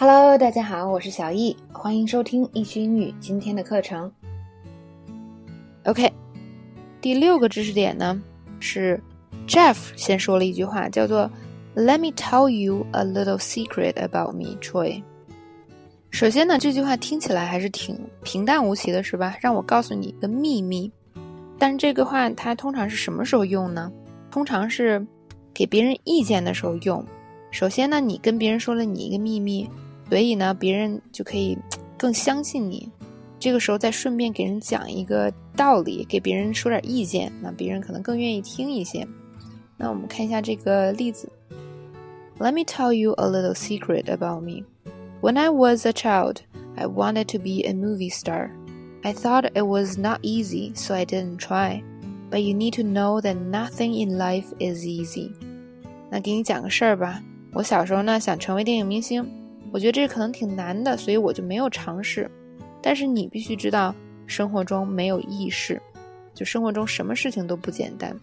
Hello，大家好，我是小易，欢迎收听易学英语今天的课程。OK，第六个知识点呢是 Jeff 先说了一句话，叫做 “Let me tell you a little secret about me, Troy。”首先呢，这句话听起来还是挺平淡无奇的，是吧？让我告诉你一个秘密。但这个话它通常是什么时候用呢？通常是给别人意见的时候用。首先呢，你跟别人说了你一个秘密，所以呢，别人就可以更相信你。这个时候再顺便给人讲一个道理，给别人说点意见，那别人可能更愿意听一些。那我们看一下这个例子。Let me tell you a little secret about me. When I was a child, I wanted to be a movie star. I thought it was not easy, so I didn't try. But you need to know that nothing in life is easy. 那给你讲个事儿吧。我小时候呢想成为电影明星， 我觉得这可能挺难的，所以我就没有尝试。但是你必须知道，生活中没有易事，就生活中什么事情都不简单。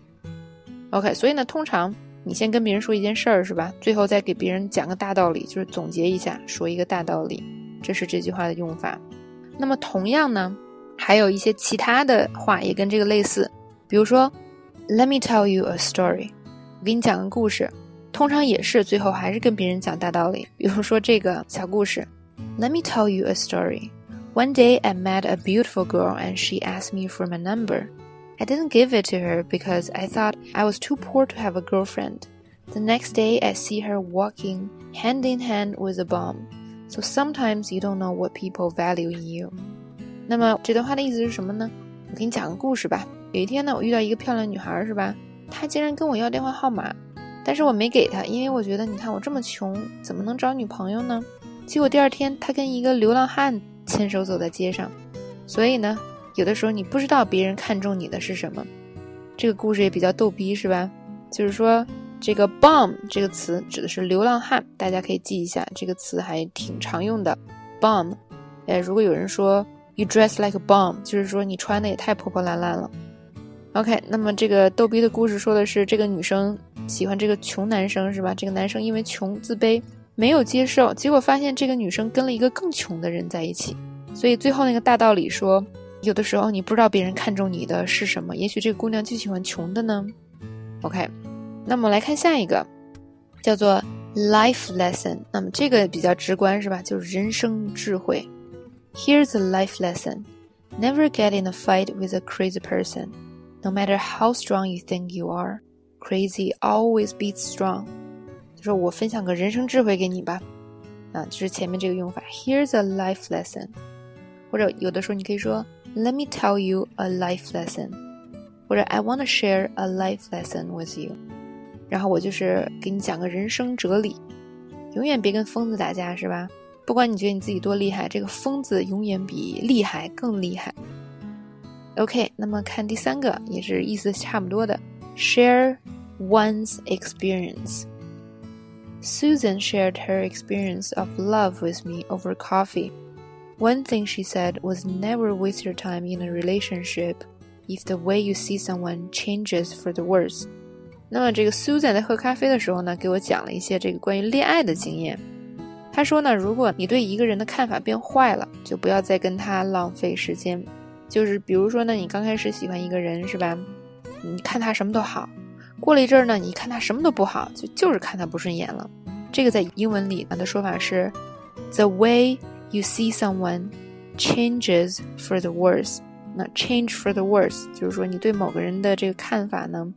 OK，所以呢，通常你先跟别人说一件事儿是吧？最后再给别人讲个大道理，就是总结一下，说一个大道理，这是这句话的用法。那么同样呢，还有一些其他的话也跟这个类似，比如说，Let me tell you a story，我给你讲个故事。通常也是最后还是跟别人讲大道理。比如说这个小故事，Let me tell you a story. One day I met a beautiful girl and she asked me for my number. I didn't give it to her because I thought I was too poor to have a girlfriend. The next day I see her walking hand in hand with a bomb. So sometimes you don't know what people value in you. 那么这段话的意思是什么呢？我给你讲个故事吧。有一天呢，我遇到一个漂亮女孩，是吧？她竟然跟我要电话号码。 但是我没给他，因为我觉得，你看我这么穷，怎么能找女朋友呢？结果第二天，他跟一个流浪汉牵手走在街上。所以呢，有的时候你不知道别人看中你的是什么。这个故事也比较逗逼，是吧？就是说，这个 “bum” 这个词指的是流浪汉，大家可以记一下，这个词还挺常用的。“bum”，哎，如果有人说 “you dress like a bum”，就是说你穿的也太破破烂烂了。OK，那么这个逗逼的故事说的是这个女生。喜欢这个穷男生是吧？这个男生因为穷自卑，没有接受，结果发现这个女生跟了一个更穷的人在一起。所以最后那个大道理说，有的时候你不知道别人看中你的是什么，也许这个姑娘就喜欢穷的呢。OK，那么来看下一个，叫做 life lesson。那么这个比较直观是吧？就是人生智慧。Here's a life lesson: Never get in a fight with a crazy person, no matter how strong you think you are. Crazy always beats strong，就说我分享个人生智慧给你吧，啊，就是前面这个用法。Here's a life lesson，或者有的时候你可以说 Let me tell you a life lesson，或者 I want to share a life lesson with you。然后我就是给你讲个人生哲理，永远别跟疯子打架，是吧？不管你觉得你自己多厉害，这个疯子永远比厉害更厉害。OK，那么看第三个，也是意思差不多的，share。one's experience. Susan shared her experience of love with me over coffee. One thing she said was never waste your time in a relationship if the way you see someone changes for the worse. 那么这个 Susan 在喝咖啡的时候呢，给我讲了一些这个关于恋爱的经验。她说呢，如果你对一个人的看法变坏了，就不要再跟他浪费时间。就是比如说呢，你刚开始喜欢一个人是吧？你看他什么都好， 过了一阵儿呢，你看他什么都不好，就就是看他不顺眼了。这个在英文里的说法是，the way you see someone changes for the worse。那 change for the worse 就是说你对某个人的这个看法呢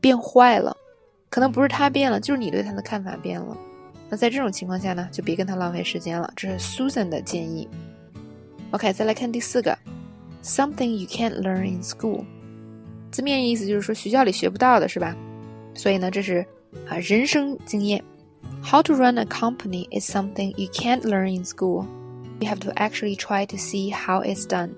变坏了，可能不是他变了，就是你对他的看法变了。那在这种情况下呢，就别跟他浪费时间了。这是 Susan 的建议。OK，再来看第四个，something you can't learn in school。字面意思就是说学校里学不到的是吧？所以呢，这是啊人生经验。How to run a company is something you can't learn in school. You have to actually try to see how it's done.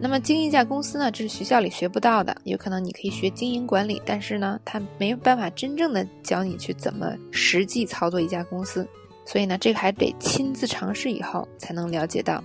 那么经营一家公司呢，这是学校里学不到的。有可能你可以学经营管理，但是呢，他没有办法真正的教你去怎么实际操作一家公司。所以呢，这个还得亲自尝试以后才能了解到。